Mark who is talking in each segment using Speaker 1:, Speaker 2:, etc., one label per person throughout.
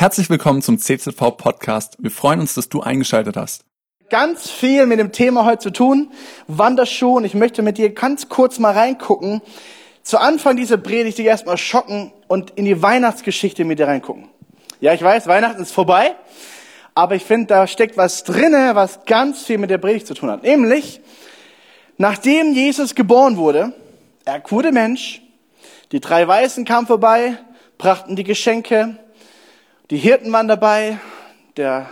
Speaker 1: Herzlich willkommen zum CZV Podcast. Wir freuen uns, dass du eingeschaltet hast.
Speaker 2: Ganz viel mit dem Thema heute zu tun. Wanderschuh. Und ich möchte mit dir ganz kurz mal reingucken. Zu Anfang dieser Predigt dich erstmal schocken und in die Weihnachtsgeschichte mit dir reingucken. Ja, ich weiß, Weihnachten ist vorbei. Aber ich finde, da steckt was drinne, was ganz viel mit der Predigt zu tun hat. Nämlich, nachdem Jesus geboren wurde, er wurde Mensch, die drei Weißen kamen vorbei, brachten die Geschenke, die Hirten waren dabei, der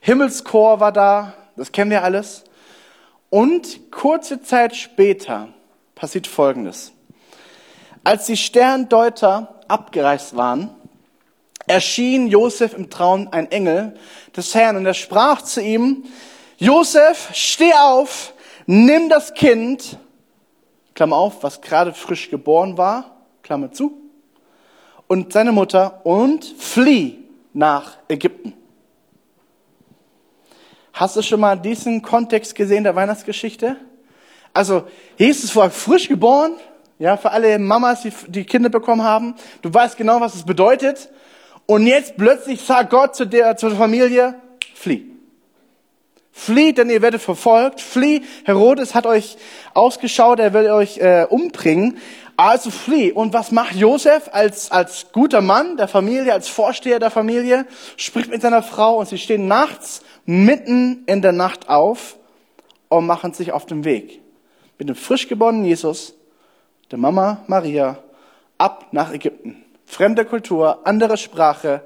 Speaker 2: Himmelschor war da, das kennen wir alles. Und kurze Zeit später passiert Folgendes. Als die Sterndeuter abgereist waren, erschien Josef im Traum ein Engel des Herrn und er sprach zu ihm, Josef, steh auf, nimm das Kind, Klammer auf, was gerade frisch geboren war, Klammer zu, und seine Mutter und flieh nach Ägypten. Hast du schon mal diesen Kontext gesehen der Weihnachtsgeschichte? Also, Jesus war frisch geboren, ja, für alle Mamas, die, die Kinder bekommen haben. Du weißt genau, was es bedeutet. Und jetzt plötzlich sagt Gott zu der, zur Familie, flieh. Flieh, denn ihr werdet verfolgt. Flieh. Herodes hat euch ausgeschaut, er will euch äh, umbringen. Also flieh. Und was macht Josef als, als guter Mann der Familie, als Vorsteher der Familie? Spricht mit seiner Frau und sie stehen nachts mitten in der Nacht auf und machen sich auf den Weg. Mit dem frisch geborenen Jesus, der Mama Maria, ab nach Ägypten. Fremde Kultur, andere Sprache,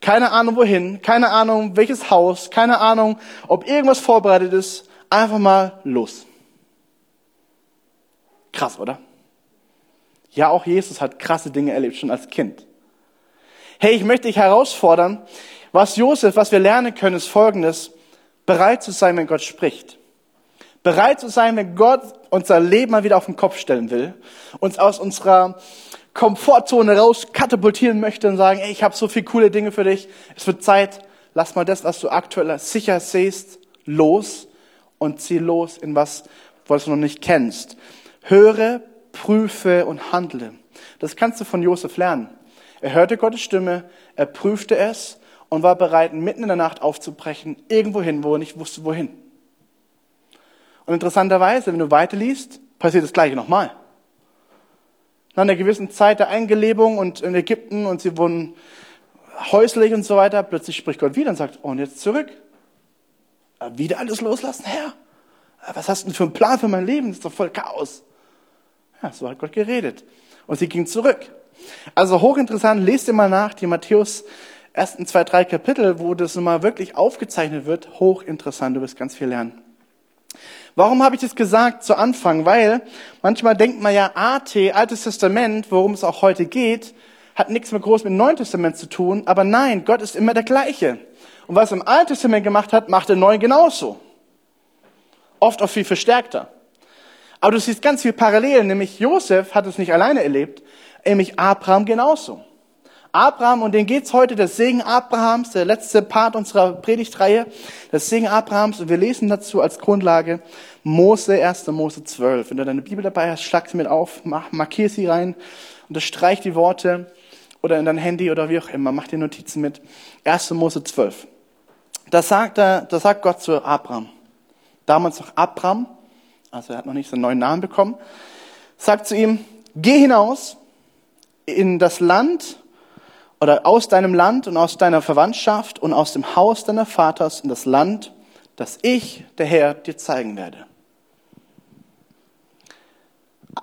Speaker 2: keine Ahnung wohin, keine Ahnung welches Haus, keine Ahnung, ob irgendwas vorbereitet ist. Einfach mal los. Krass, oder? Ja, auch Jesus hat krasse Dinge erlebt, schon als Kind. Hey, ich möchte dich herausfordern, was Josef, was wir lernen können, ist folgendes, bereit zu sein, wenn Gott spricht. Bereit zu sein, wenn Gott unser Leben mal wieder auf den Kopf stellen will, uns aus unserer Komfortzone raus katapultieren möchte und sagen, ey, ich habe so viele coole Dinge für dich, es wird Zeit, lass mal das, was du aktuell sicher siehst, los und zieh los in was, was du noch nicht kennst. Höre, prüfe und handle. Das kannst du von Josef lernen. Er hörte Gottes Stimme, er prüfte es und war bereit, mitten in der Nacht aufzubrechen, irgendwo hin, wo er nicht wusste, wohin. Und interessanterweise, wenn du weiterliest, passiert das Gleiche nochmal. Nach einer gewissen Zeit der Eingelebung und in Ägypten und sie wurden häuslich und so weiter, plötzlich spricht Gott wieder und sagt, und jetzt zurück. Wieder alles loslassen, Herr. Was hast du denn für einen Plan für mein Leben? Das ist doch voll Chaos. Ja, so hat Gott geredet. Und sie ging zurück. Also hochinteressant, lest dir mal nach, die Matthäus ersten zwei, drei Kapitel, wo das mal wirklich aufgezeichnet wird. Hochinteressant, du wirst ganz viel lernen. Warum habe ich das gesagt zu Anfang? Weil manchmal denkt man ja, AT, Altes Testament, worum es auch heute geht, hat nichts mehr groß mit dem Neuen Testament zu tun. Aber nein, Gott ist immer der gleiche. Und was er im Alten Testament gemacht hat, macht er neu genauso. Oft auch viel verstärkter. Aber du siehst ganz viel Parallelen, nämlich Josef hat es nicht alleine erlebt, nämlich Abraham genauso. Abraham, und den geht's heute, der Segen Abrahams, der letzte Part unserer Predigtreihe, der Segen Abrahams, und wir lesen dazu als Grundlage Mose, 1. Mose 12. Wenn du deine Bibel dabei hast, schlag sie mit auf, markier sie rein, unterstreich die Worte, oder in dein Handy oder wie auch immer, mach dir Notizen mit. 1. Mose 12. Da sagt er, da sagt Gott zu Abraham, damals noch Abraham, also er hat noch nicht seinen neuen Namen bekommen, sagt zu ihm, geh hinaus in das Land oder aus deinem Land und aus deiner Verwandtschaft und aus dem Haus deiner Vaters in das Land, das ich, der Herr, dir zeigen werde.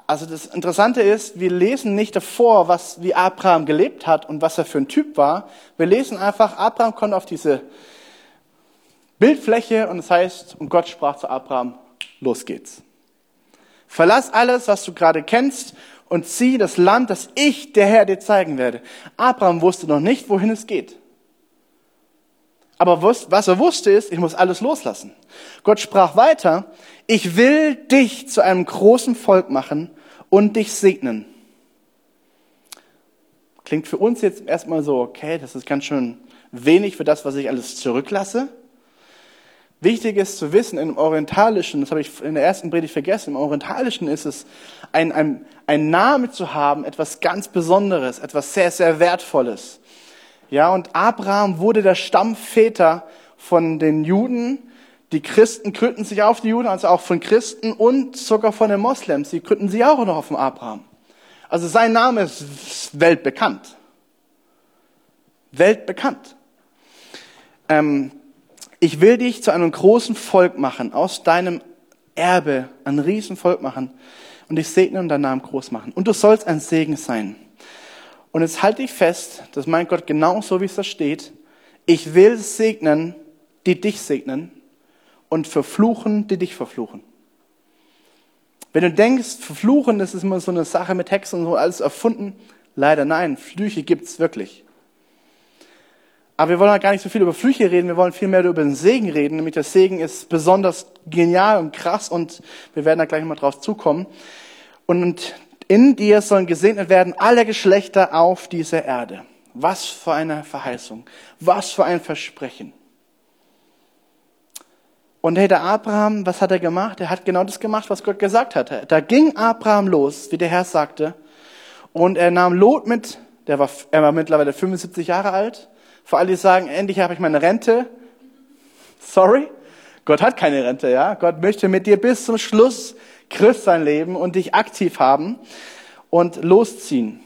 Speaker 2: Also das Interessante ist, wir lesen nicht davor, was, wie Abraham gelebt hat und was er für ein Typ war. Wir lesen einfach, Abraham kommt auf diese Bildfläche und es heißt, und Gott sprach zu Abraham, los geht's. Verlass alles, was du gerade kennst und zieh das Land, das ich, der Herr, dir zeigen werde. Abraham wusste noch nicht, wohin es geht. Aber was er wusste ist, ich muss alles loslassen. Gott sprach weiter, ich will dich zu einem großen Volk machen und dich segnen. Klingt für uns jetzt erstmal so, okay, das ist ganz schön wenig für das, was ich alles zurücklasse. Wichtig ist zu wissen, im Orientalischen, das habe ich in der ersten Predigt vergessen, im Orientalischen ist es, ein, ein, ein Name zu haben, etwas ganz Besonderes, etwas sehr, sehr Wertvolles. Ja, und Abraham wurde der Stammväter von den Juden. Die Christen gründen sich auf die Juden, also auch von Christen und sogar von den Moslems. Die gründen sich auch noch auf den Abraham. Also sein Name ist weltbekannt. Weltbekannt. Ähm, ich will dich zu einem großen Volk machen, aus deinem Erbe ein Riesenvolk machen und dich segnen und deinen Namen groß machen. Und du sollst ein Segen sein. Und jetzt halte ich fest, dass mein Gott genau so, wie es da steht, ich will segnen, die dich segnen und verfluchen, die dich verfluchen. Wenn du denkst, verfluchen, das ist immer so eine Sache mit Hexen und so alles erfunden, leider nein, Flüche gibt's wirklich. Aber wir wollen halt gar nicht so viel über Flüche reden, wir wollen viel mehr über den Segen reden, nämlich der Segen ist besonders genial und krass und wir werden da gleich mal drauf zukommen. Und in dir sollen gesegnet werden alle Geschlechter auf dieser Erde. Was für eine Verheißung, was für ein Versprechen. Und hey, der Abraham, was hat er gemacht? Er hat genau das gemacht, was Gott gesagt hatte. Da ging Abraham los, wie der Herr sagte, und er nahm Lot mit, der war, er war mittlerweile 75 Jahre alt, für alle, die sagen, endlich habe ich meine Rente. Sorry, Gott hat keine Rente, ja. Gott möchte mit dir bis zum Schluss Christ sein Leben und dich aktiv haben und losziehen.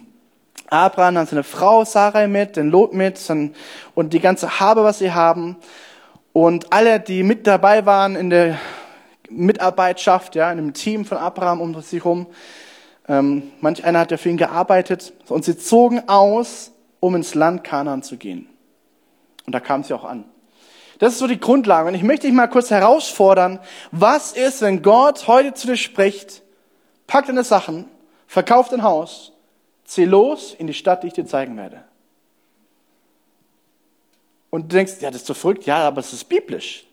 Speaker 2: Abraham hat seine Frau Sarai mit, den Lot mit und die ganze Habe, was sie haben. Und alle, die mit dabei waren in der Mitarbeitschaft, ja, in dem Team von Abraham um sich herum, ähm, manch einer hat ja für ihn gearbeitet. Und sie zogen aus, um ins Land Kanaan zu gehen. Und da kam sie auch an. Das ist so die Grundlage. Und ich möchte dich mal kurz herausfordern, was ist, wenn Gott heute zu dir spricht, pack deine Sachen, verkauf dein Haus, zieh los in die Stadt, die ich dir zeigen werde. Und du denkst, ja, das ist so verrückt. Ja, aber es ist biblisch.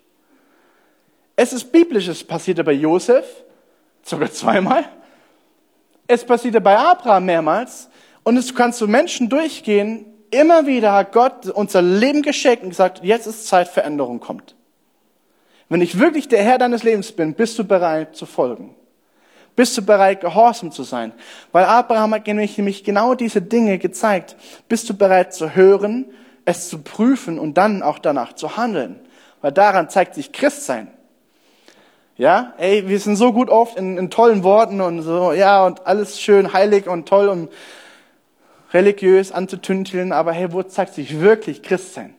Speaker 2: Es ist biblisch. Es passierte bei Josef, sogar zweimal. Es passierte bei Abraham mehrmals. Und es kannst du Menschen durchgehen, immer wieder hat Gott unser Leben geschenkt und gesagt, jetzt ist Zeit, Veränderung kommt. Wenn ich wirklich der Herr deines Lebens bin, bist du bereit zu folgen. Bist du bereit, gehorsam zu sein? Weil Abraham hat nämlich genau diese Dinge gezeigt. Bist du bereit zu hören, es zu prüfen und dann auch danach zu handeln? Weil daran zeigt sich Christsein. Ja, ey, wir sind so gut oft in, in tollen Worten und so, ja, und alles schön heilig und toll und religiös anzutünteln, aber hey, wo zeigt sich wirklich Christsein?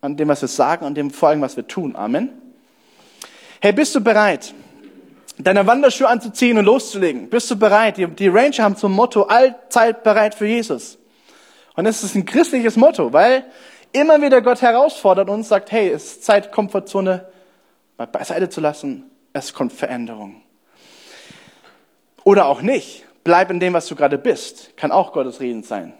Speaker 2: An dem, was wir sagen und dem vor allem, was wir tun. Amen. Hey, bist du bereit, deine Wanderschuhe anzuziehen und loszulegen? Bist du bereit? Die, die Ranger haben zum Motto, allzeit bereit für Jesus. Und es ist ein christliches Motto, weil immer wieder Gott herausfordert uns, sagt, hey, es ist Zeit, Komfortzone beiseite zu lassen. Es kommt Veränderung. Oder auch nicht bleib in dem, was du gerade bist. Kann auch Gottes Reden sein.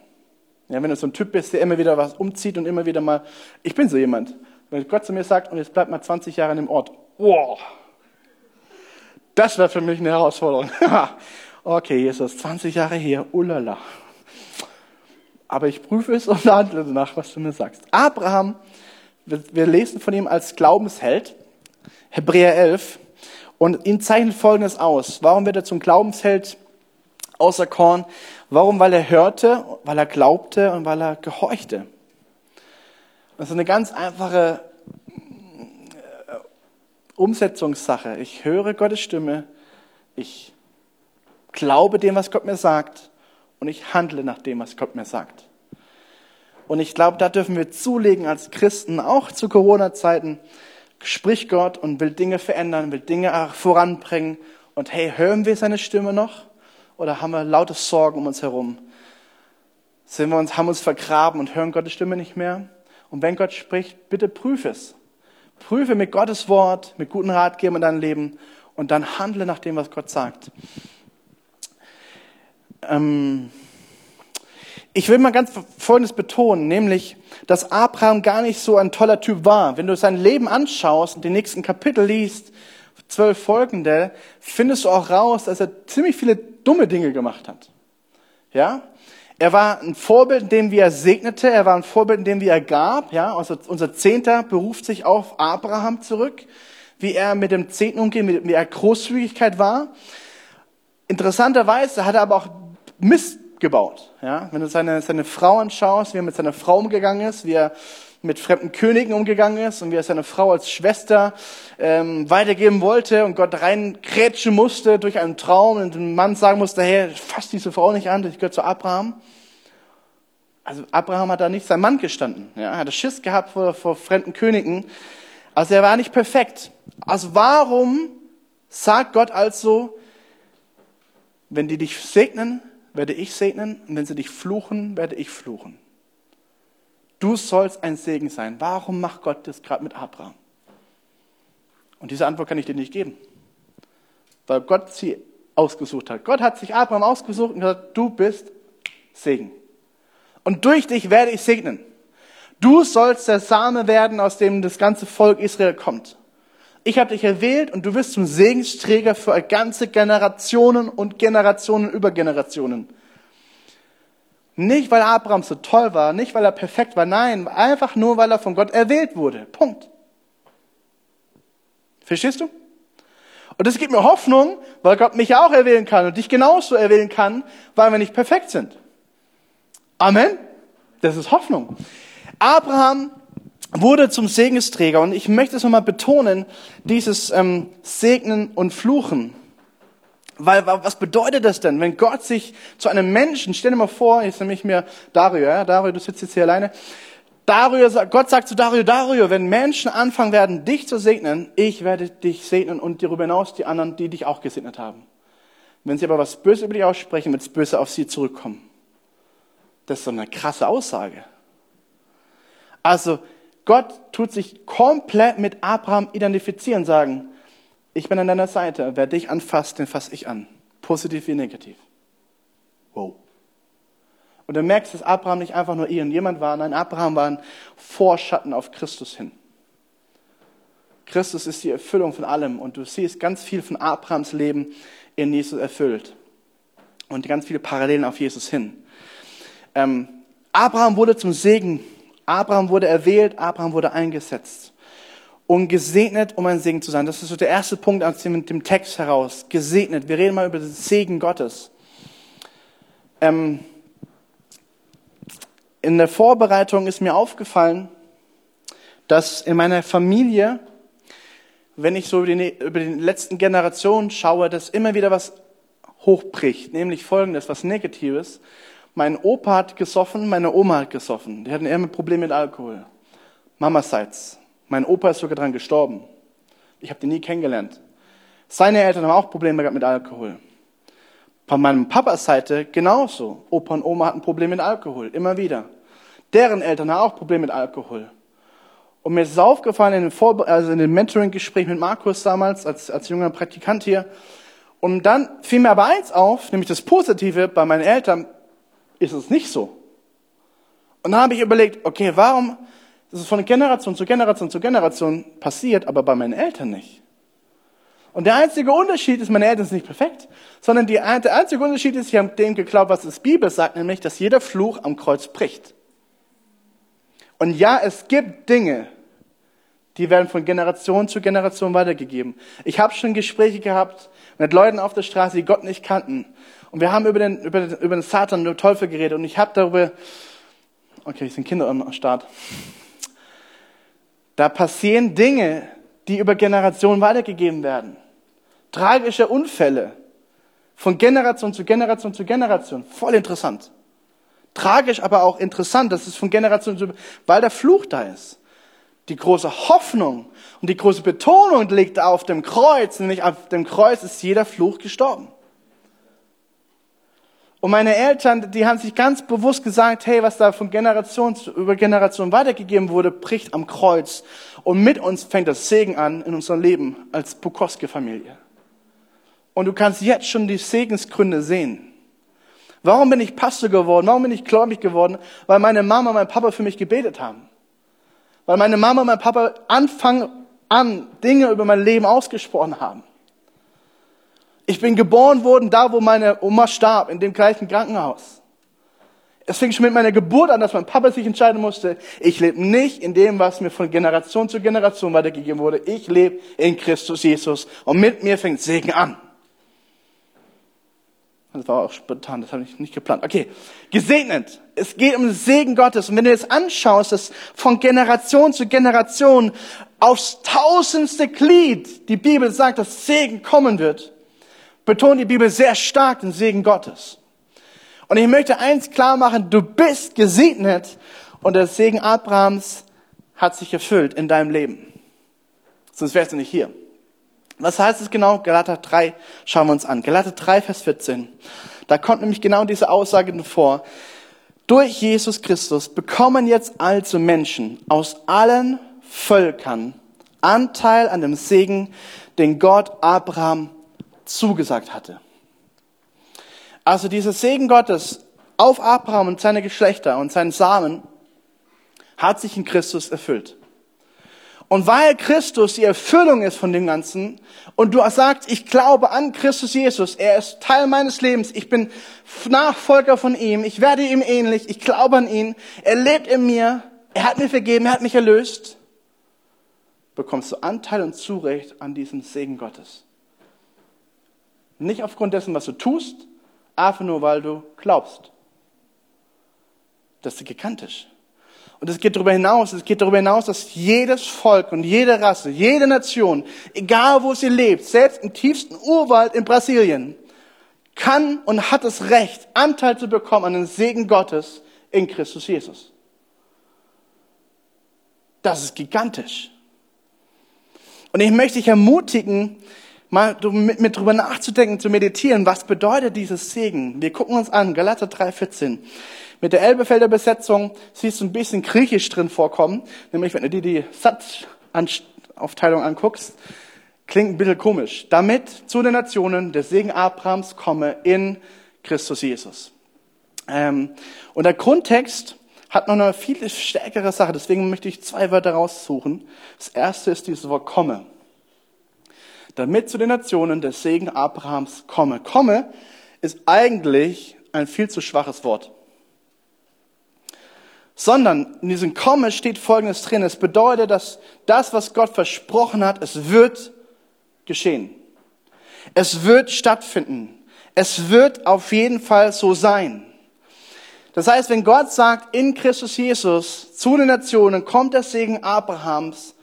Speaker 2: Ja, wenn du so ein Typ bist, der immer wieder was umzieht und immer wieder mal, ich bin so jemand. Wenn Gott zu mir sagt, und jetzt bleib mal 20 Jahre an dem Ort. Wow. Das wäre für mich eine Herausforderung. okay, Jesus, 20 Jahre hier, ulala. Aber ich prüfe es und handle danach, was du mir sagst. Abraham, wir lesen von ihm als Glaubensheld, Hebräer 11, und ihn zeichnet Folgendes aus. Warum wird er zum Glaubensheld? Außer Korn. Warum? Weil er hörte, weil er glaubte und weil er gehorchte. Das ist eine ganz einfache äh, Umsetzungssache. Ich höre Gottes Stimme, ich glaube dem, was Gott mir sagt und ich handle nach dem, was Gott mir sagt. Und ich glaube, da dürfen wir zulegen als Christen, auch zu Corona-Zeiten, spricht Gott und will Dinge verändern, will Dinge voranbringen. Und hey, hören wir seine Stimme noch? Oder haben wir laute Sorgen um uns herum? Sind wir uns, haben uns vergraben und hören Gottes Stimme nicht mehr? Und wenn Gott spricht, bitte prüfe es. Prüfe mit Gottes Wort, mit guten Ratgebern in deinem Leben und dann handle nach dem, was Gott sagt. Ähm ich will mal ganz Folgendes betonen, nämlich, dass Abraham gar nicht so ein toller Typ war. Wenn du sein Leben anschaust und den nächsten Kapitel liest, zwölf folgende, findest du auch raus, dass er ziemlich viele dumme Dinge gemacht hat. Ja? Er war ein Vorbild, in dem wie er segnete, er war ein Vorbild, in dem wie er gab, ja? Also unser Zehnter beruft sich auf Abraham zurück, wie er mit dem Zehnten umgeht, wie er Großzügigkeit war. Interessanterweise hat er aber auch Mist gebaut. Ja? Wenn du seine, seine Frau anschaust, wie er mit seiner Frau umgegangen ist, wie er mit fremden Königen umgegangen ist und wie er seine Frau als Schwester ähm, weitergeben wollte und Gott reinkrätschen musste durch einen Traum und dem Mann sagen musste, hey, fass diese Frau nicht an, ich gehöre zu Abraham. Also Abraham hat da nicht sein Mann gestanden. Ja? Er hatte Schiss gehabt vor, vor fremden Königen. Also er war nicht perfekt. Also warum sagt Gott also, wenn die dich segnen, werde ich segnen und wenn sie dich fluchen, werde ich fluchen. Du sollst ein Segen sein. Warum macht Gott das gerade mit Abraham? Und diese Antwort kann ich dir nicht geben, weil Gott sie ausgesucht hat. Gott hat sich Abraham ausgesucht und gesagt, du bist Segen. Und durch dich werde ich segnen. Du sollst der Same werden, aus dem das ganze Volk Israel kommt. Ich habe dich erwählt und du wirst zum Segensträger für ganze Generationen und Generationen über Generationen. Nicht, weil Abraham so toll war, nicht, weil er perfekt war, nein, einfach nur, weil er von Gott erwählt wurde. Punkt. Verstehst du? Und das gibt mir Hoffnung, weil Gott mich ja auch erwählen kann und dich genauso erwählen kann, weil wir nicht perfekt sind. Amen. Das ist Hoffnung. Abraham wurde zum Segensträger und ich möchte es nochmal betonen, dieses ähm, Segnen und Fluchen. Weil, was bedeutet das denn, wenn Gott sich zu einem Menschen, stell dir mal vor, jetzt nehme ich mir Dario, ja, Dario, du sitzt jetzt hier alleine. Dario, Gott sagt zu Dario, Dario, wenn Menschen anfangen werden, dich zu segnen, ich werde dich segnen und darüber hinaus die anderen, die dich auch gesegnet haben. Wenn sie aber was Böses über dich aussprechen, wird es böse auf sie zurückkommen. Das ist so eine krasse Aussage. Also, Gott tut sich komplett mit Abraham identifizieren, sagen, ich bin an deiner Seite. Wer dich anfasst, den fasse ich an. Positiv wie negativ. Wow. Und du merkst, dass Abraham nicht einfach nur irgendjemand war, nein, Abraham war ein Vorschatten auf Christus hin. Christus ist die Erfüllung von allem und du siehst ganz viel von Abrahams Leben in Jesus erfüllt und ganz viele Parallelen auf Jesus hin. Ähm, Abraham wurde zum Segen, Abraham wurde erwählt, Abraham wurde eingesetzt und gesegnet, um ein Segen zu sein. Das ist so der erste Punkt aus dem, Text heraus. Gesegnet. Wir reden mal über den Segen Gottes. Ähm, in der Vorbereitung ist mir aufgefallen, dass in meiner Familie, wenn ich so über die, über die letzten Generationen schaue, dass immer wieder was hochbricht, nämlich folgendes, was Negatives. Mein Opa hat gesoffen, meine Oma hat gesoffen. Die hatten immer Probleme mit Alkohol. Mamaseits. Mein Opa ist sogar dran gestorben. Ich habe den nie kennengelernt. Seine Eltern haben auch Probleme gehabt mit Alkohol. Von meinem Papas Seite genauso. Opa und Oma hatten Probleme mit Alkohol, immer wieder. Deren Eltern haben auch Probleme mit Alkohol. Und mir ist es aufgefallen in dem, also in dem Mentoring-Gespräch mit Markus damals, als, als junger Praktikant hier. Und dann fiel mir aber eins auf, nämlich das Positive, bei meinen Eltern ist es nicht so. Und dann habe ich überlegt, okay, warum das ist von Generation zu Generation zu Generation passiert, aber bei meinen Eltern nicht. Und der einzige Unterschied ist, meine Eltern sind nicht perfekt, sondern die, der einzige Unterschied ist, sie haben dem geglaubt, was das Bibel sagt, nämlich, dass jeder Fluch am Kreuz bricht. Und ja, es gibt Dinge, die werden von Generation zu Generation weitergegeben. Ich habe schon Gespräche gehabt mit Leuten auf der Straße, die Gott nicht kannten. Und wir haben über den, über den, über den Satan, den Teufel geredet. Und ich habe darüber, okay, es sind Kinder am Start. Da passieren Dinge, die über Generationen weitergegeben werden. Tragische Unfälle. Von Generation zu Generation zu Generation. Voll interessant. Tragisch, aber auch interessant, dass es von Generation zu, weil der Fluch da ist. Die große Hoffnung und die große Betonung liegt auf dem Kreuz, nämlich auf dem Kreuz ist jeder Fluch gestorben. Und meine Eltern, die haben sich ganz bewusst gesagt, hey, was da von Generation über Generation weitergegeben wurde, bricht am Kreuz. Und mit uns fängt das Segen an in unserem Leben als Bukoske-Familie. Und du kannst jetzt schon die Segensgründe sehen. Warum bin ich Pastor geworden? Warum bin ich gläubig geworden? Weil meine Mama und mein Papa für mich gebetet haben. Weil meine Mama und mein Papa Anfang an Dinge über mein Leben ausgesprochen haben. Ich bin geboren worden da, wo meine Oma starb, in dem gleichen Krankenhaus. Es fing schon mit meiner Geburt an, dass mein Papa sich entscheiden musste, ich lebe nicht in dem, was mir von Generation zu Generation weitergegeben wurde. Ich lebe in Christus Jesus und mit mir fängt Segen an. Das war auch spontan, das habe ich nicht geplant. Okay, gesegnet. Es geht um den Segen Gottes. Und wenn du jetzt anschaust, dass von Generation zu Generation aufs tausendste Glied die Bibel sagt, dass Segen kommen wird, betont die Bibel sehr stark den Segen Gottes. Und ich möchte eins klar machen, du bist gesegnet und der Segen Abrahams hat sich erfüllt in deinem Leben. Sonst wärst du nicht hier. Was heißt es genau? Galater 3 schauen wir uns an. Galater 3, Vers 14. Da kommt nämlich genau diese Aussage vor. Durch Jesus Christus bekommen jetzt also Menschen aus allen Völkern Anteil an dem Segen, den Gott Abraham zugesagt hatte. Also dieser Segen Gottes auf Abraham und seine Geschlechter und seinen Samen hat sich in Christus erfüllt. Und weil Christus die Erfüllung ist von dem Ganzen und du sagst, ich glaube an Christus Jesus, er ist Teil meines Lebens, ich bin Nachfolger von ihm, ich werde ihm ähnlich, ich glaube an ihn, er lebt in mir, er hat mir vergeben, er hat mich erlöst, bekommst du Anteil und Zurecht an diesem Segen Gottes. Nicht aufgrund dessen, was du tust, einfach nur, weil du glaubst. Das ist gigantisch. Und es geht darüber hinaus, es geht darüber hinaus, dass jedes Volk und jede Rasse, jede Nation, egal wo sie lebt, selbst im tiefsten Urwald in Brasilien, kann und hat das Recht, Anteil zu bekommen an den Segen Gottes in Christus Jesus. Das ist gigantisch. Und ich möchte dich ermutigen, mal mit, mit drüber nachzudenken, zu meditieren, was bedeutet dieses Segen? Wir gucken uns an, Galater 3,14. Mit der Elbefelder Besetzung siehst du ein bisschen Griechisch drin vorkommen, nämlich wenn du dir die Satzaufteilung anguckst, klingt ein bisschen komisch. Damit zu den Nationen der Segen Abrahams komme in Christus Jesus. Ähm, und der Grundtext hat noch eine viel stärkere Sache, deswegen möchte ich zwei Wörter raussuchen. Das erste ist dieses Wort komme. Damit zu den Nationen der Segen Abrahams komme. Komme ist eigentlich ein viel zu schwaches Wort sondern in diesem Komme steht Folgendes drin. Es bedeutet, dass das, was Gott versprochen hat, es wird geschehen. Es wird stattfinden. Es wird auf jeden Fall so sein. Das heißt, wenn Gott sagt, in Christus Jesus zu den Nationen kommt der Segen Abrahams,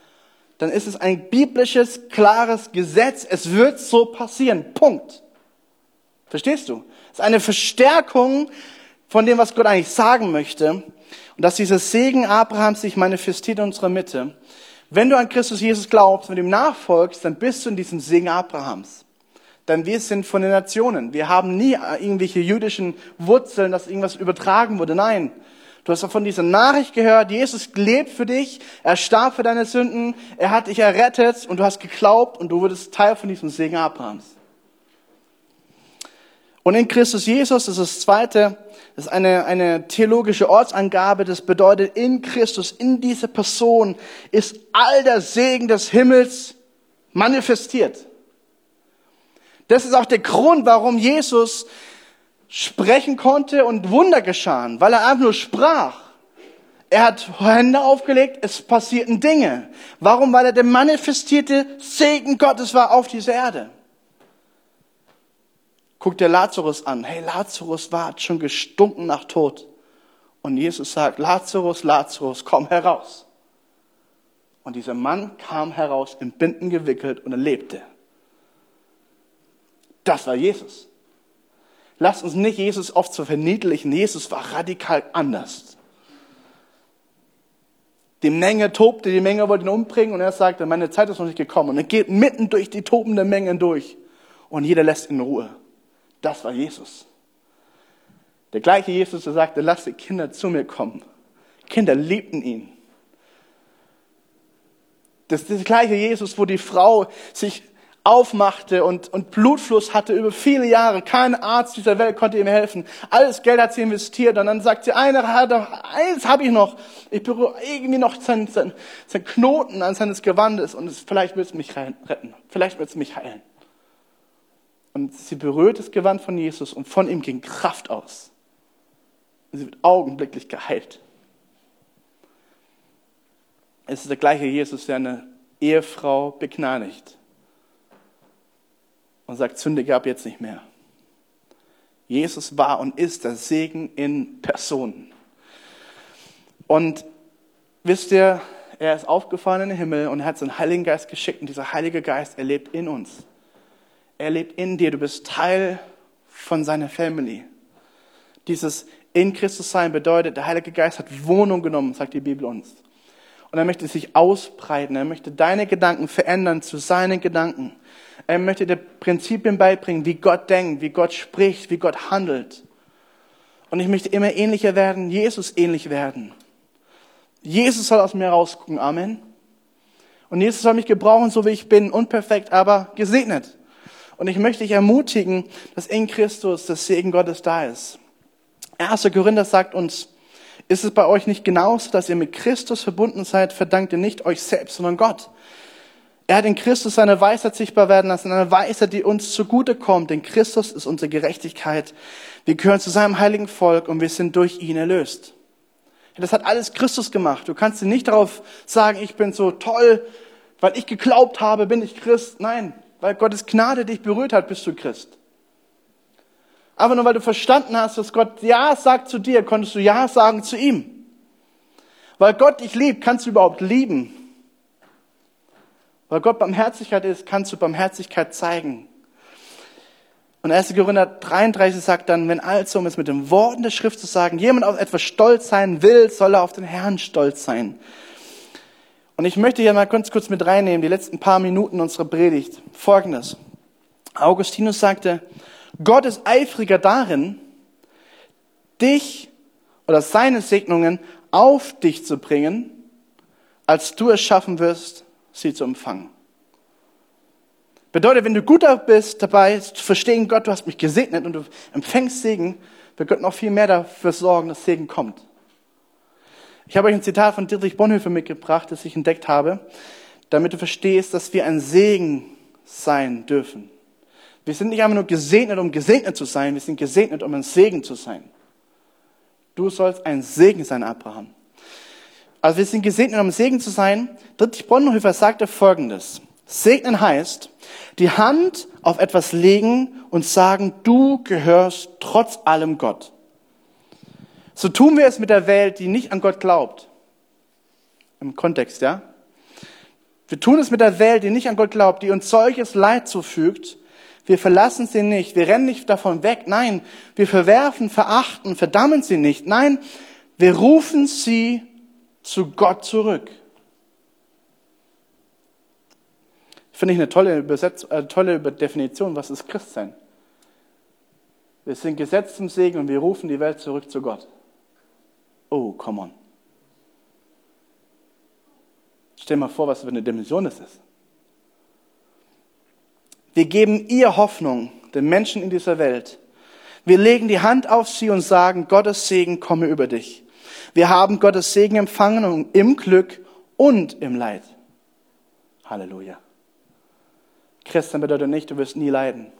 Speaker 2: dann ist es ein biblisches, klares Gesetz. Es wird so passieren. Punkt. Verstehst du? Es ist eine Verstärkung von dem, was Gott eigentlich sagen möchte. Und dass dieser Segen Abrahams sich manifestiert in unserer Mitte. Wenn du an Christus Jesus glaubst und ihm nachfolgst, dann bist du in diesem Segen Abrahams. Denn wir sind von den Nationen. Wir haben nie irgendwelche jüdischen Wurzeln, dass irgendwas übertragen wurde. Nein. Du hast von dieser Nachricht gehört, Jesus lebt für dich, er starb für deine Sünden, er hat dich errettet und du hast geglaubt und du wurdest Teil von diesem Segen Abrahams. Und in Christus Jesus ist das zweite, das ist eine, eine theologische Ortsangabe, das bedeutet, in Christus, in dieser Person ist all der Segen des Himmels manifestiert. Das ist auch der Grund, warum Jesus sprechen konnte und Wunder geschahen, weil er einfach nur sprach. Er hat Hände aufgelegt, es passierten Dinge. Warum? Weil er der manifestierte Segen Gottes war auf dieser Erde. Guck dir Lazarus an. Hey, Lazarus war schon gestunken nach Tod. Und Jesus sagt, Lazarus, Lazarus, komm heraus. Und dieser Mann kam heraus, in Binden gewickelt und er lebte. Das war Jesus. Lasst uns nicht Jesus oft so verniedlichen. Jesus war radikal anders. Die Menge tobte, die Menge wollte ihn umbringen und er sagte, meine Zeit ist noch nicht gekommen. Und er geht mitten durch die tobende Mengen durch und jeder lässt ihn in Ruhe. Das war Jesus. Der gleiche Jesus, der sagte, lasst die Kinder zu mir kommen. Kinder liebten ihn. Das ist der gleiche Jesus, wo die Frau sich aufmachte und, und Blutfluss hatte über viele Jahre. Kein Arzt dieser Welt konnte ihm helfen. Alles Geld hat sie investiert und dann sagt sie, einer eins habe ich noch. Ich berühre irgendwie noch sein, sein, sein Knoten an seines Gewandes und es, vielleicht wird es mich retten. Vielleicht wird es mich heilen. Und sie berührt das Gewand von Jesus und von ihm ging Kraft aus. Und sie wird augenblicklich geheilt. Es ist der gleiche Jesus, der eine Ehefrau begnanigt und sagt, sündige ab jetzt nicht mehr. Jesus war und ist der Segen in Person. Und wisst ihr, er ist aufgefahren in den Himmel und er hat seinen Heiligen Geist geschickt und dieser Heilige Geist, er lebt in uns. Er lebt in dir, du bist Teil von seiner Family. Dieses in Christus sein bedeutet, der Heilige Geist hat Wohnung genommen, sagt die Bibel uns. Und er möchte sich ausbreiten, er möchte deine Gedanken verändern zu seinen Gedanken. Er möchte dir Prinzipien beibringen, wie Gott denkt, wie Gott spricht, wie Gott handelt. Und ich möchte immer ähnlicher werden, Jesus ähnlich werden. Jesus soll aus mir rausgucken, Amen. Und Jesus soll mich gebrauchen, so wie ich bin, unperfekt, aber gesegnet. Und ich möchte dich ermutigen, dass in Christus das Segen Gottes da ist. 1. Korinther sagt uns, ist es bei euch nicht genauso, dass ihr mit Christus verbunden seid, verdankt ihr nicht euch selbst, sondern Gott. Er hat in Christus seine Weisheit sichtbar werden lassen, eine Weisheit, die uns zugute kommt, denn Christus ist unsere Gerechtigkeit. Wir gehören zu seinem heiligen Volk und wir sind durch ihn erlöst. Das hat alles Christus gemacht. Du kannst dir nicht darauf sagen, ich bin so toll, weil ich geglaubt habe, bin ich Christ. Nein, weil Gottes Gnade dich berührt hat, bist du Christ. Aber nur weil du verstanden hast, dass Gott Ja sagt zu dir, konntest du Ja sagen zu ihm. Weil Gott dich liebt, kannst du überhaupt lieben. Weil Gott Barmherzigkeit ist, kannst du Barmherzigkeit zeigen. Und 1. Korinther 33 sagt dann, wenn also, um es mit den Worten der Schrift zu sagen, jemand auf etwas stolz sein will, soll er auf den Herrn stolz sein. Und ich möchte hier mal ganz kurz mit reinnehmen, die letzten paar Minuten unserer Predigt. Folgendes. Augustinus sagte, Gott ist eifriger darin, dich oder seine Segnungen auf dich zu bringen, als du es schaffen wirst, sie zu empfangen. Bedeutet, wenn du gut bist dabei zu verstehen, Gott, du hast mich gesegnet und du empfängst Segen, wird Gott noch viel mehr dafür sorgen, dass Segen kommt. Ich habe euch ein Zitat von Dietrich Bonhoeffer mitgebracht, das ich entdeckt habe, damit du verstehst, dass wir ein Segen sein dürfen. Wir sind nicht einfach nur gesegnet, um gesegnet zu sein, wir sind gesegnet, um ein Segen zu sein. Du sollst ein Segen sein, Abraham. Also wir sind gesegnet, um Segen zu sein. Dietrich Bonhoeffer sagte Folgendes. Segnen heißt, die Hand auf etwas legen und sagen, du gehörst trotz allem Gott. So tun wir es mit der Welt, die nicht an Gott glaubt. Im Kontext, ja? Wir tun es mit der Welt, die nicht an Gott glaubt, die uns solches Leid zufügt, wir verlassen sie nicht, wir rennen nicht davon weg, nein, wir verwerfen, verachten, verdammen sie nicht, nein, wir rufen sie zu Gott zurück. Finde ich eine tolle, Übersetzung, äh, tolle Definition, was ist Christsein? Wir sind gesetzt zum Segen und wir rufen die Welt zurück zu Gott. Oh, come on. Stell mal vor, was für eine Dimension das ist. Wir geben ihr Hoffnung, den Menschen in dieser Welt. Wir legen die Hand auf sie und sagen, Gottes Segen komme über dich. Wir haben Gottes Segen empfangen im Glück und im Leid. Halleluja. Christen bedeutet nicht, du wirst nie leiden.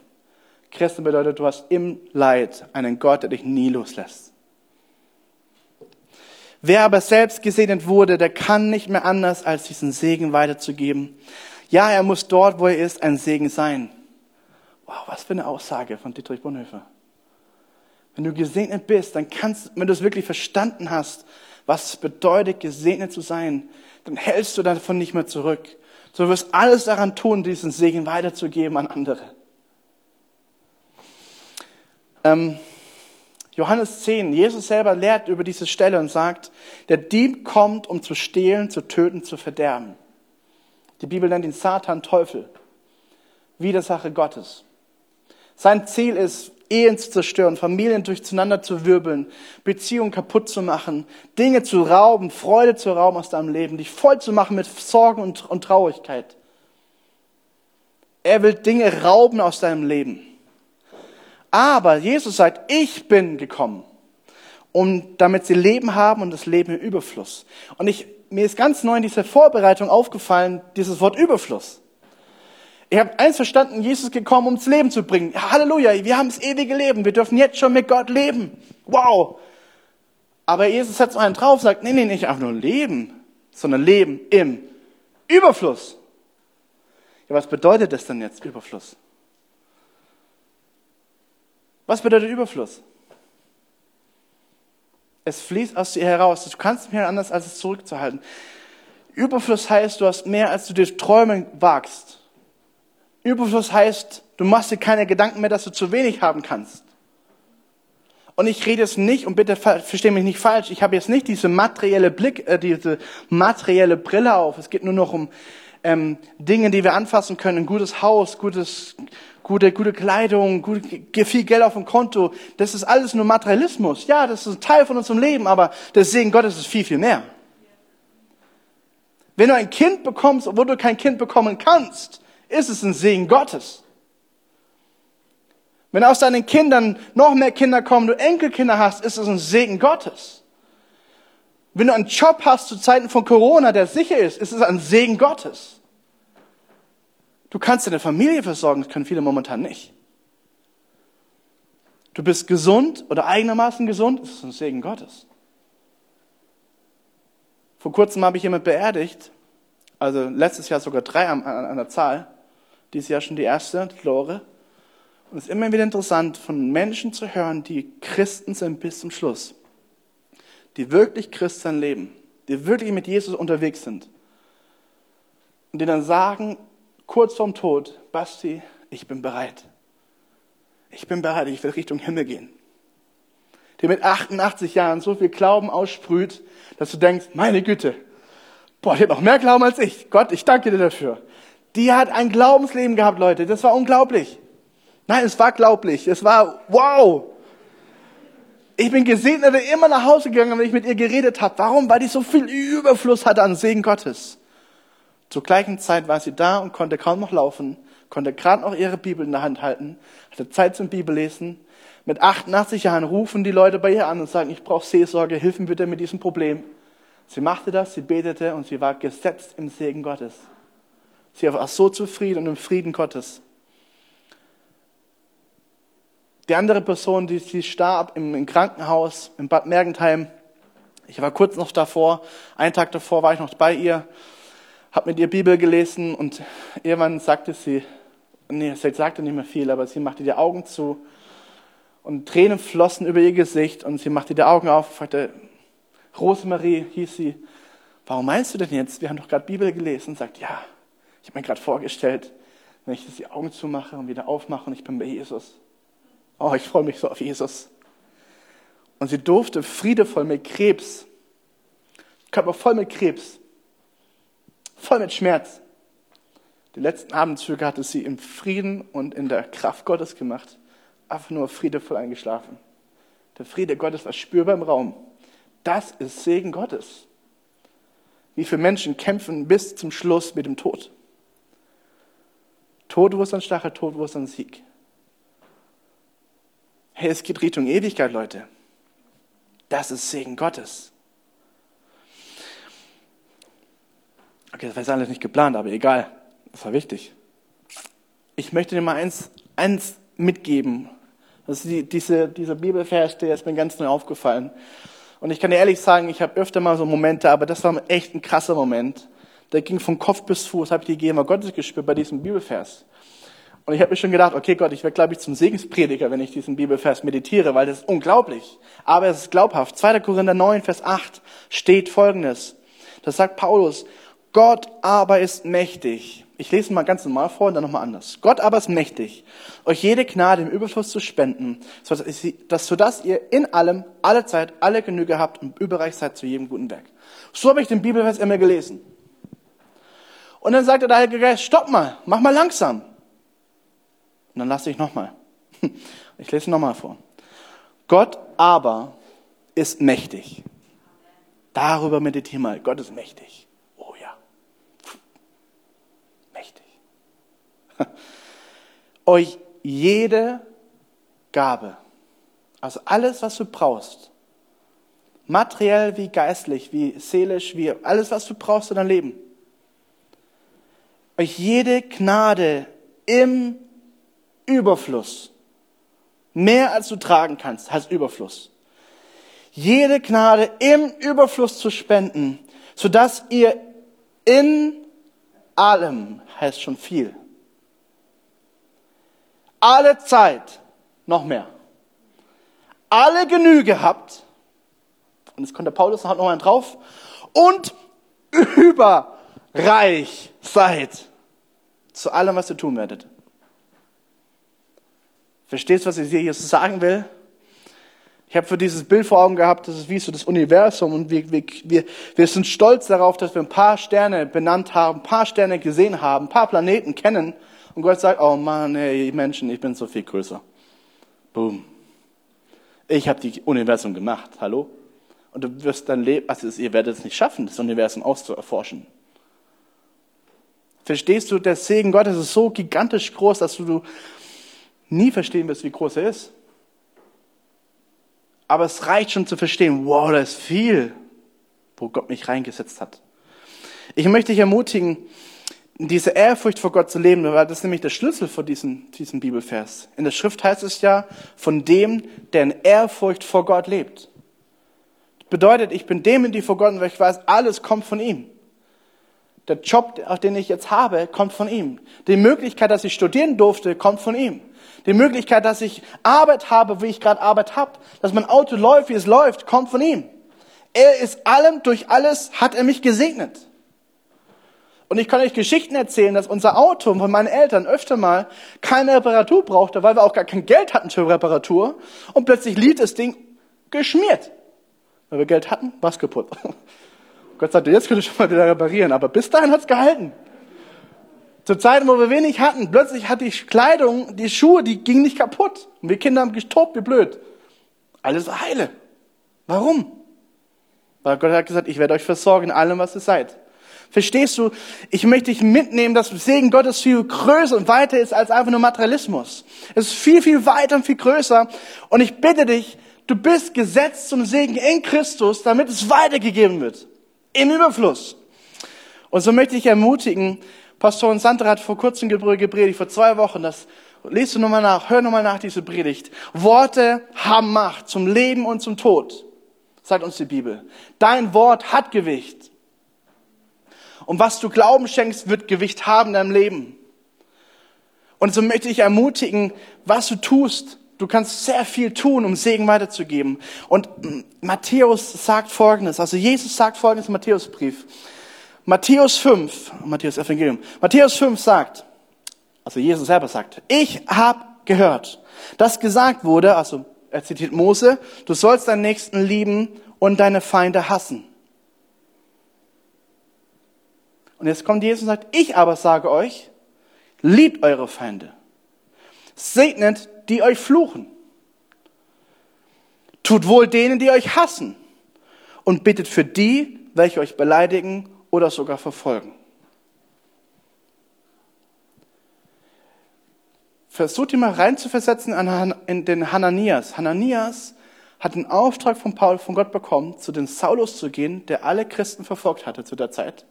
Speaker 2: Christen bedeutet, du hast im Leid einen Gott, der dich nie loslässt. Wer aber selbst gesegnet wurde, der kann nicht mehr anders, als diesen Segen weiterzugeben. Ja, er muss dort, wo er ist, ein Segen sein. Wow, was für eine Aussage von Dietrich Bonhoeffer. Wenn du gesegnet bist, dann kannst, wenn du es wirklich verstanden hast, was es bedeutet, gesegnet zu sein, dann hältst du davon nicht mehr zurück. Du wirst alles daran tun, diesen Segen weiterzugeben an andere. Ähm, Johannes 10, Jesus selber lehrt über diese Stelle und sagt, der Dieb kommt, um zu stehlen, zu töten, zu verderben. Die Bibel nennt ihn Satan, Teufel. Widersache Gottes. Sein Ziel ist, Ehen zu zerstören, Familien durcheinander zu wirbeln, Beziehungen kaputt zu machen, Dinge zu rauben, Freude zu rauben aus deinem Leben, dich voll zu machen mit Sorgen und, und Traurigkeit. Er will Dinge rauben aus deinem Leben. Aber Jesus sagt, ich bin gekommen, um damit sie Leben haben und das Leben im Überfluss. Und ich mir ist ganz neu in dieser Vorbereitung aufgefallen, dieses Wort Überfluss. Ich habe eins verstanden, Jesus ist gekommen, um das Leben zu bringen. Halleluja, wir haben das ewige Leben, wir dürfen jetzt schon mit Gott leben. Wow. Aber Jesus setzt einen drauf, sagt, nee, nee, nicht einfach nur leben, sondern leben im Überfluss. Ja, was bedeutet das denn jetzt, Überfluss? Was bedeutet Überfluss? Es fließt aus dir heraus. Du kannst nicht mehr anders, als es zurückzuhalten. Überfluss heißt, du hast mehr, als du dir träumen wagst. Überfluss heißt, du machst dir keine Gedanken mehr, dass du zu wenig haben kannst. Und ich rede jetzt nicht, und bitte verstehe mich nicht falsch, ich habe jetzt nicht diese materielle Blick, äh, diese materielle Brille auf. Es geht nur noch um ähm, Dinge, die wir anfassen können. Ein gutes Haus, gutes, gute, gute Kleidung, gut, viel Geld auf dem Konto. Das ist alles nur Materialismus. Ja, das ist ein Teil von unserem Leben, aber der Segen Gottes ist viel, viel mehr. Wenn du ein Kind bekommst, obwohl du kein Kind bekommen kannst, ist es ein Segen Gottes. Wenn aus deinen Kindern noch mehr Kinder kommen, du Enkelkinder hast, ist es ein Segen Gottes. Wenn du einen Job hast zu Zeiten von Corona, der sicher ist, ist es ein Segen Gottes. Du kannst deine Familie versorgen, das können viele momentan nicht. Du bist gesund oder eigenermaßen gesund, ist ein Segen Gottes. Vor kurzem habe ich jemand beerdigt, also letztes Jahr sogar drei an der Zahl, dieses Jahr schon die erste, die Lore. Und es ist immer wieder interessant, von Menschen zu hören, die Christen sind bis zum Schluss, die wirklich Christen leben, die wirklich mit Jesus unterwegs sind und die dann sagen, kurz vorm Tod, Basti, ich bin bereit. Ich bin bereit, ich will Richtung Himmel gehen. Der mit 88 Jahren so viel Glauben aussprüht, dass du denkst, meine Güte, boah, die hat noch mehr Glauben als ich. Gott, ich danke dir dafür. Die hat ein Glaubensleben gehabt, Leute. Das war unglaublich. Nein, es war glaublich. Es war wow. Ich bin gesegnet, immer nach Hause gegangen, wenn ich mit ihr geredet habe. Warum? Weil die so viel Überfluss hatte an Segen Gottes. Zur gleichen Zeit war sie da und konnte kaum noch laufen, konnte gerade noch ihre Bibel in der Hand halten, hatte Zeit zum Bibellesen. Mit 88 Jahren rufen die Leute bei ihr an und sagen, ich brauche Seelsorge, hilf mir bitte mit diesem Problem. Sie machte das, sie betete und sie war gesetzt im Segen Gottes. Sie war so zufrieden und im Frieden Gottes. Die andere Person, die, die starb im, im Krankenhaus in Bad Mergentheim. Ich war kurz noch davor, einen Tag davor war ich noch bei ihr habe mit ihr Bibel gelesen und irgendwann sagte sie, nee, sie sagte nicht mehr viel, aber sie machte die Augen zu und Tränen flossen über ihr Gesicht und sie machte die Augen auf und fragte, Rosemarie hieß sie, warum meinst du denn jetzt? Wir haben doch gerade Bibel gelesen und sagt, ja, ich habe mir gerade vorgestellt, wenn ich die Augen zumache und wieder aufmache und ich bin bei Jesus. Oh, ich freue mich so auf Jesus. Und sie durfte friedevoll mit Krebs, Körper voll mit Krebs, voll mit Schmerz. Die letzten Abendzüge hatte sie im Frieden und in der Kraft Gottes gemacht. Einfach nur friedevoll eingeschlafen. Der Friede Gottes war spürbar im Raum. Das ist Segen Gottes. Wie viele Menschen kämpfen bis zum Schluss mit dem Tod? Tod, ist ein Stachel, Tod, ist ein Sieg? Hey, es geht Richtung Ewigkeit, Leute. Das ist Segen Gottes. Okay, das war jetzt alles nicht geplant, aber egal. Das war wichtig. Ich möchte dir mal eins, eins mitgeben. Das ist die, diese, dieser Bibelvers, der ist mir ganz neu aufgefallen. Und ich kann dir ehrlich sagen, ich habe öfter mal so Momente, aber das war echt ein krasser Moment. Der ging von Kopf bis Fuß, habe ich die Gegenwart Gottes gespürt bei diesem Bibelvers. Und ich habe mir schon gedacht, okay Gott, ich werde, glaube ich, zum Segensprediger, wenn ich diesen Bibelvers meditiere, weil das ist unglaublich. Aber es ist glaubhaft. 2. Korinther 9, Vers 8 steht Folgendes. Das sagt Paulus, Gott aber ist mächtig. Ich lese mal ganz normal vor und dann nochmal anders. Gott aber ist mächtig, euch jede Gnade im Überfluss zu spenden, sodass ihr in allem, alle Zeit, alle Genüge habt und überreich seid zu jedem guten Werk. So habe ich den Bibelvers immer gelesen. Und dann sagt der Heilige Geist, stopp mal, mach mal langsam. Und dann lasse ich nochmal. Ich lese nochmal vor. Gott aber ist mächtig. Darüber meditiere mal. Gott ist mächtig. euch jede Gabe, also alles, was du brauchst, materiell wie geistlich, wie seelisch, wie alles, was du brauchst in deinem Leben, euch jede Gnade im Überfluss, mehr als du tragen kannst, heißt Überfluss, jede Gnade im Überfluss zu spenden, sodass ihr in allem, heißt schon viel, alle Zeit noch mehr. alle Genüge habt, und jetzt kommt der Paulus noch mal drauf, und überreich seid zu allem, was ihr tun werdet. Verstehst du, was ich hier sagen will? Ich habe für dieses Bild vor Augen gehabt, das ist wie so das Universum und wir, wir, wir, sind stolz darauf, dass wir ein paar Sterne benannt haben, ein paar Sterne gesehen haben, ein paar Planeten kennen und Gott sagt, oh Mann, ey, Menschen, ich bin so viel größer. Boom. Ich habe die Universum gemacht, hallo? Und du wirst dann leben, also ihr werdet es nicht schaffen, das Universum auszuerforschen. Verstehst du, der Segen Gottes ist so gigantisch groß, dass du nie verstehen wirst, wie groß er ist. Aber es reicht schon zu verstehen, wow, da ist viel, wo Gott mich reingesetzt hat. Ich möchte dich ermutigen, diese Ehrfurcht vor Gott zu leben, weil das ist nämlich der Schlüssel vor diesem, diesem Bibelvers. In der Schrift heißt es ja, von dem, der in Ehrfurcht vor Gott lebt. Das bedeutet, ich bin dem in die vor Gott, weil ich weiß, alles kommt von ihm. Der Job, den ich jetzt habe, kommt von ihm. Die Möglichkeit, dass ich studieren durfte, kommt von ihm. Die Möglichkeit, dass ich Arbeit habe, wie ich gerade Arbeit habe, dass mein Auto läuft, wie es läuft, kommt von ihm. Er ist allem, durch alles hat er mich gesegnet. Und ich kann euch Geschichten erzählen, dass unser Auto von meinen Eltern öfter mal keine Reparatur brauchte, weil wir auch gar kein Geld hatten für Reparatur. Und plötzlich lief das Ding geschmiert. Weil wir Geld hatten, war kaputt. Gott sagte, jetzt könnte ich schon mal wieder reparieren. Aber bis dahin hat es gehalten. Zu Zeiten, wo wir wenig hatten, plötzlich hatte ich Kleidung, die Schuhe, die gingen nicht kaputt. Und wir Kinder haben gestobt wie blöd. Alles heile. Warum? Weil Gott hat gesagt, ich werde euch versorgen in allem, was ihr seid. Verstehst du? Ich möchte dich mitnehmen, dass Segen Gottes viel größer und weiter ist als einfach nur Materialismus. Es ist viel, viel weiter und viel größer. Und ich bitte dich, du bist gesetzt zum Segen in Christus, damit es weitergegeben wird. Im Überfluss. Und so möchte ich ermutigen, Pastorin Sandra hat vor kurzem gepredigt, vor zwei Wochen, das lest du nochmal nach, hör nochmal nach diese Predigt. Worte haben Macht zum Leben und zum Tod, sagt uns die Bibel. Dein Wort hat Gewicht. Und was du Glauben schenkst, wird Gewicht haben in deinem Leben. Und so möchte ich ermutigen, was du tust. Du kannst sehr viel tun, um Segen weiterzugeben. Und Matthäus sagt Folgendes, also Jesus sagt Folgendes im Matthäusbrief. Matthäus 5, Matthäus Evangelium, Matthäus 5 sagt, also Jesus selber sagt, ich habe gehört, dass gesagt wurde, also er zitiert Mose, du sollst deinen Nächsten lieben und deine Feinde hassen. Und jetzt kommt Jesus und sagt, ich aber sage euch, liebt eure Feinde. Segnet, die euch fluchen. Tut wohl denen, die euch hassen. Und bittet für die, welche euch beleidigen oder sogar verfolgen. Versucht ihr mal reinzuversetzen in den Hananias. Hananias hat den Auftrag von Paul, von Gott bekommen, zu den Saulus zu gehen, der alle Christen verfolgt hatte zu der Zeit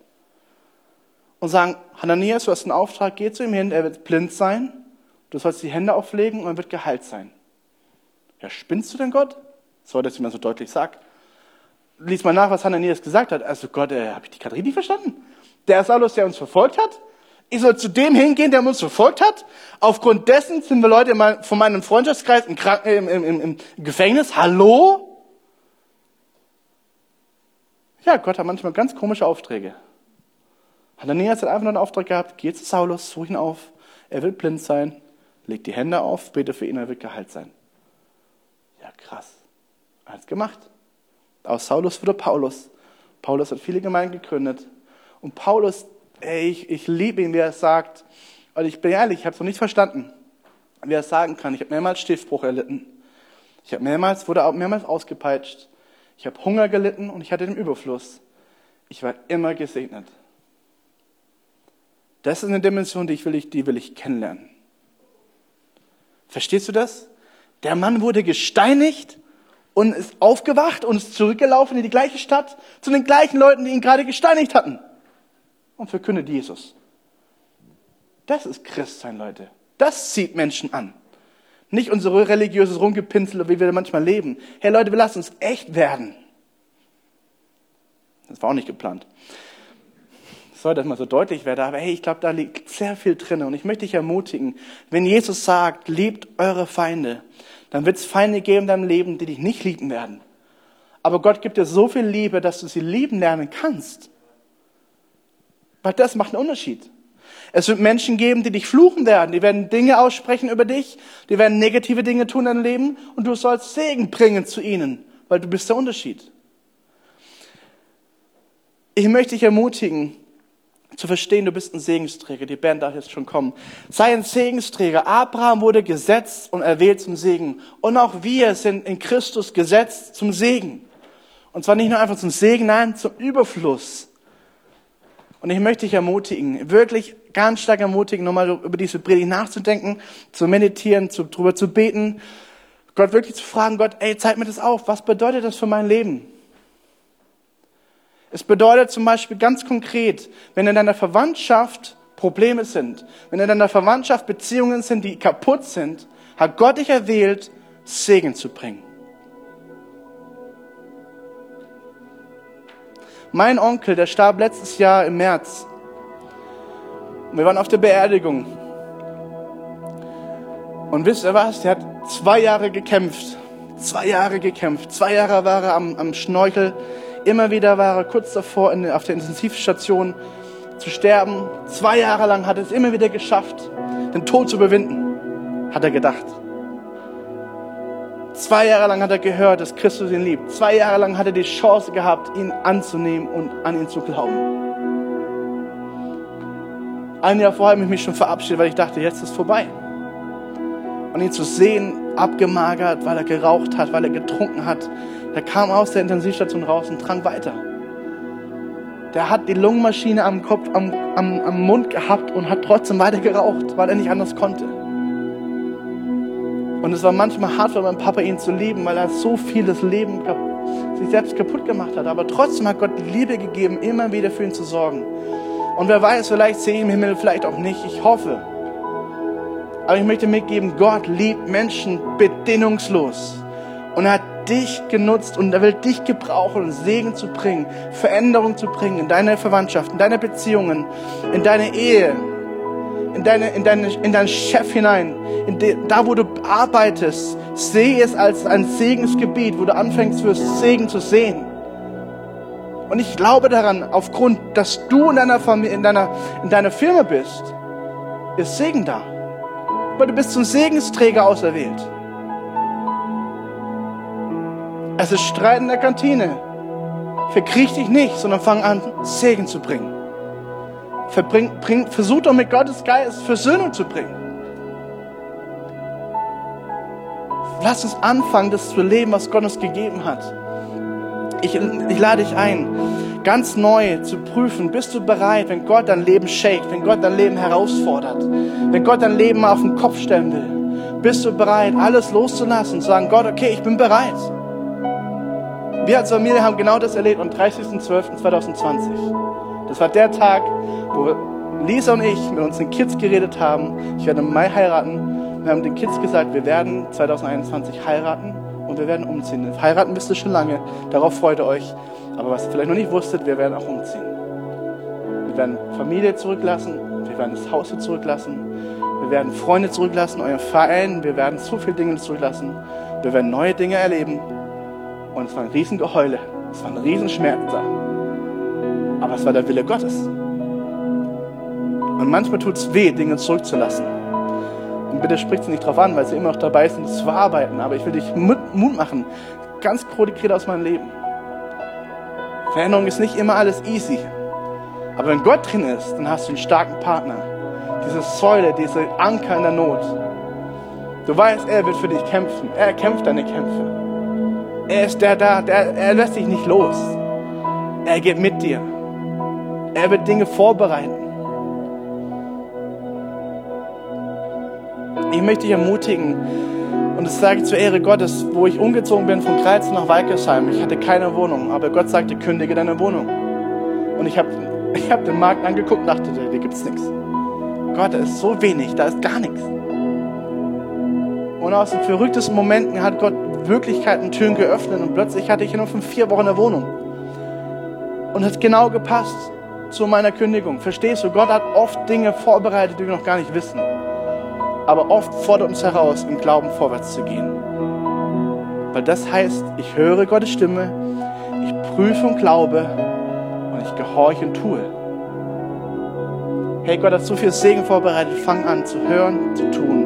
Speaker 2: und sagen, Hananias, du hast einen Auftrag, geh zu ihm hin, er wird blind sein, du sollst die Hände auflegen und er wird geheilt sein. Ja, spinnst du denn Gott? So, dass man so deutlich sagt. Lies mal nach, was Hananias gesagt hat. Also Gott, äh, habe ich die gerade richtig verstanden? Der Saulus, der uns verfolgt hat? Ich soll zu dem hingehen, der uns verfolgt hat? Aufgrund dessen sind wir Leute von meinem Freundschaftskreis im, Kranken, im, im, im Gefängnis. Hallo? Ja, Gott hat manchmal ganz komische Aufträge. Hananias hat einfach nur einen Auftrag gehabt, geh zu Saulus, such ihn auf, er will blind sein, leg die Hände auf, bete für ihn, er wird geheilt sein. Ja, krass. Er hat es gemacht. Aus Saulus wurde Paulus. Paulus hat viele Gemeinden gegründet. Und Paulus, ey, ich, ich liebe ihn, wie er sagt, und ich bin ehrlich, ich habe es noch nicht verstanden, wie er sagen kann. Ich habe mehrmals Stiftbruch erlitten. Ich habe mehrmals, wurde mehrmals ausgepeitscht. Ich habe Hunger gelitten und ich hatte den Überfluss. Ich war immer gesegnet. Das ist eine Dimension, die, ich will, die will ich kennenlernen. Verstehst du das? Der Mann wurde gesteinigt und ist aufgewacht und ist zurückgelaufen in die gleiche Stadt zu den gleichen Leuten, die ihn gerade gesteinigt hatten. Und verkündet Jesus. Das ist Christsein, Leute. Das zieht Menschen an. Nicht unsere religiöses Rumgepinsel, wie wir manchmal leben. Hey Leute, wir lassen uns echt werden. Das war auch nicht geplant soll das mal so deutlich werden, aber hey, ich glaube, da liegt sehr viel drin. Und ich möchte dich ermutigen, wenn Jesus sagt, liebt eure Feinde, Dann wird es Feinde geben in deinem Leben, die dich nicht lieben werden. Aber Gott gibt dir so viel Liebe, dass du sie lieben lernen kannst. Weil das macht einen Unterschied. Es wird Menschen geben, die dich fluchen werden. Die werden Dinge aussprechen über dich. Die werden negative Dinge tun in deinem Leben. Und du sollst Segen bringen zu ihnen, weil du bist der Unterschied. Ich möchte dich ermutigen, zu verstehen, du bist ein Segensträger. Die Band darf jetzt schon kommen. Sei ein Segensträger. Abraham wurde gesetzt und erwählt zum Segen. Und auch wir sind in Christus gesetzt zum Segen. Und zwar nicht nur einfach zum Segen, nein, zum Überfluss. Und ich möchte dich ermutigen, wirklich ganz stark ermutigen, nochmal über diese Predigt nachzudenken, zu meditieren, zu, drüber zu beten, Gott wirklich zu fragen, Gott, ey, zeig mir das auf. Was bedeutet das für mein Leben? Es bedeutet zum Beispiel ganz konkret, wenn in deiner Verwandtschaft Probleme sind, wenn in deiner Verwandtschaft Beziehungen sind, die kaputt sind, hat Gott dich erwählt, Segen zu bringen. Mein Onkel, der starb letztes Jahr im März. Wir waren auf der Beerdigung. Und wisst ihr was? Der hat zwei Jahre gekämpft. Zwei Jahre gekämpft. Zwei Jahre war er am, am Schnorchel Immer wieder war er kurz davor, in, auf der Intensivstation zu sterben. Zwei Jahre lang hat er es immer wieder geschafft, den Tod zu überwinden, hat er gedacht. Zwei Jahre lang hat er gehört, dass Christus ihn liebt. Zwei Jahre lang hat er die Chance gehabt, ihn anzunehmen und an ihn zu glauben. Ein Jahr vorher habe ich mich schon verabschiedet, weil ich dachte, jetzt ist es vorbei. Und ihn zu sehen, abgemagert, weil er geraucht hat, weil er getrunken hat, der kam aus der Intensivstation raus und trank weiter. Der hat die Lungenmaschine am Kopf, am, am, am Mund gehabt und hat trotzdem weiter geraucht, weil er nicht anders konnte. Und es war manchmal hart für meinen Papa, ihn zu lieben, weil er so viel das Leben sich selbst kaputt gemacht hat. Aber trotzdem hat Gott die Liebe gegeben, immer wieder für ihn zu sorgen. Und wer weiß, vielleicht sehe ich im Himmel, vielleicht auch nicht. Ich hoffe. Aber ich möchte mitgeben, Gott liebt Menschen bedingungslos. Und er hat dich genutzt und er will dich gebrauchen, um Segen zu bringen, Veränderung zu bringen in deine Verwandtschaft, in deine Beziehungen, in deine Ehe, in, deine, in, deine, in deinen Chef hinein, in de, da wo du arbeitest. Sehe es als ein Segensgebiet, wo du anfängst wirst, Segen zu sehen. Und ich glaube daran, aufgrund, dass du in deiner Familie, in deiner, in deiner Firma bist, ist Segen da. Weil du bist zum Segensträger auserwählt. Es ist Streit in der Kantine. Verkriech dich nicht, sondern fang an, Segen zu bringen. Verbring, bring, versuch doch mit Gottes Geist Versöhnung zu bringen. Lass uns anfangen, das zu leben, was Gott uns gegeben hat. Ich, ich lade dich ein, ganz neu zu prüfen, bist du bereit, wenn Gott dein Leben shakt, wenn Gott dein Leben herausfordert, wenn Gott dein Leben auf den Kopf stellen will, bist du bereit, alles loszulassen, zu sagen, Gott, okay, ich bin bereit. Wir als Familie haben genau das erlebt am 30.12.2020. Das war der Tag, wo Lisa und ich mit unseren Kids geredet haben. Ich werde im Mai heiraten. Wir haben den Kids gesagt, wir werden 2021 heiraten und wir werden umziehen. Heiraten wisst ihr schon lange, darauf freut ihr euch. Aber was ihr vielleicht noch nicht wusstet, wir werden auch umziehen. Wir werden Familie zurücklassen, wir werden das Haus zurücklassen, wir werden Freunde zurücklassen, euren Verein, wir werden so viele Dinge zurücklassen, wir werden neue Dinge erleben und es war ein Riesengeheule. Es war ein Riesenschmerz da. Aber es war der Wille Gottes. Und manchmal tut es weh, Dinge zurückzulassen. Und bitte spricht sie nicht drauf an, weil sie immer noch dabei sind, das zu verarbeiten. Aber ich will dich Mut machen, ganz konkret aus meinem Leben. Veränderung ist nicht immer alles easy. Aber wenn Gott drin ist, dann hast du einen starken Partner. Diese Säule, diese Anker in der Not. Du weißt, er wird für dich kämpfen. Er kämpft deine Kämpfe. Er ist der da, der, er lässt dich nicht los. Er geht mit dir. Er wird Dinge vorbereiten. Ich möchte dich ermutigen, und das sage ich zur Ehre Gottes, wo ich umgezogen bin von Kreiz nach Walkersheim. Ich hatte keine Wohnung, aber Gott sagte, kündige deine Wohnung. Und ich habe ich hab den Markt angeguckt und dachte, hier gibt es nichts. Gott, da ist so wenig, da ist gar nichts. Und aus den verrücktesten Momenten hat Gott Möglichkeiten, Türen geöffnet und plötzlich hatte ich nur von vier Wochen eine Wohnung. Und hat genau gepasst zu meiner Kündigung. Verstehst du? Gott hat oft Dinge vorbereitet, die wir noch gar nicht wissen. aber oft fordert uns heraus, im Glauben vorwärts zu gehen. Weil das heißt, ich höre Gottes Stimme, ich prüfe und glaube und ich gehorche und tue. Hey, Gott hat so viel Segen vorbereitet. Fang an zu hören, zu tun